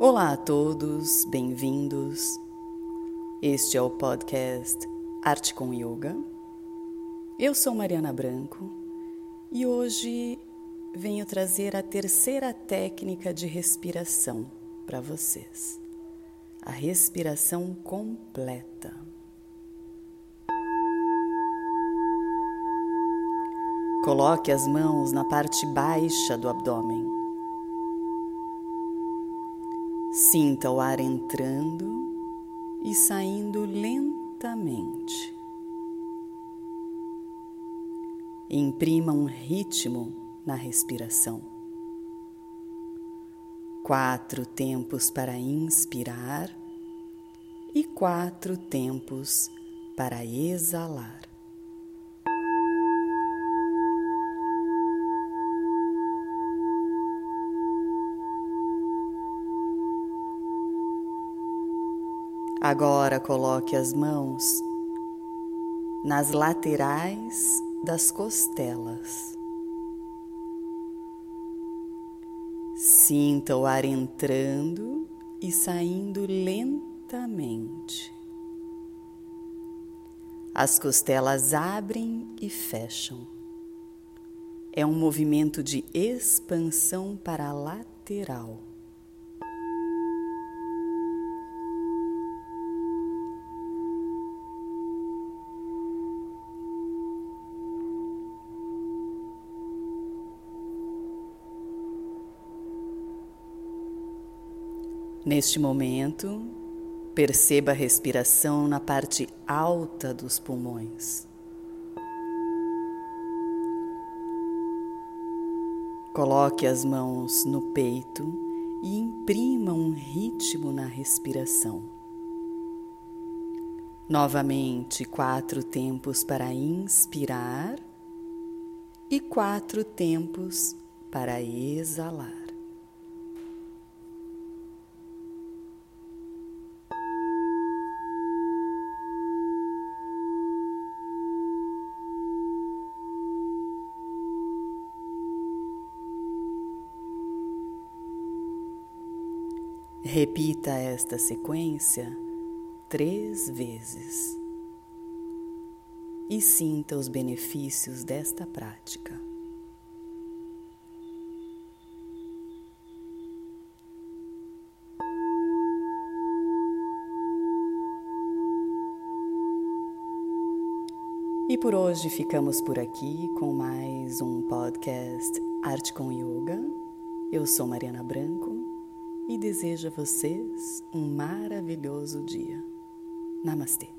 Olá a todos, bem-vindos. Este é o podcast Arte com Yoga. Eu sou Mariana Branco e hoje venho trazer a terceira técnica de respiração para vocês. A respiração completa. Coloque as mãos na parte baixa do abdômen. Sinta o ar entrando e saindo lentamente. Imprima um ritmo na respiração. Quatro tempos para inspirar e quatro tempos para exalar. Agora coloque as mãos nas laterais das costelas. Sinta o ar entrando e saindo lentamente. As costelas abrem e fecham. É um movimento de expansão para a lateral. Neste momento, perceba a respiração na parte alta dos pulmões. Coloque as mãos no peito e imprima um ritmo na respiração. Novamente, quatro tempos para inspirar e quatro tempos para exalar. Repita esta sequência três vezes e sinta os benefícios desta prática. E por hoje ficamos por aqui com mais um podcast Arte com Yoga. Eu sou Mariana Branco desejo a vocês um maravilhoso dia. Namastê.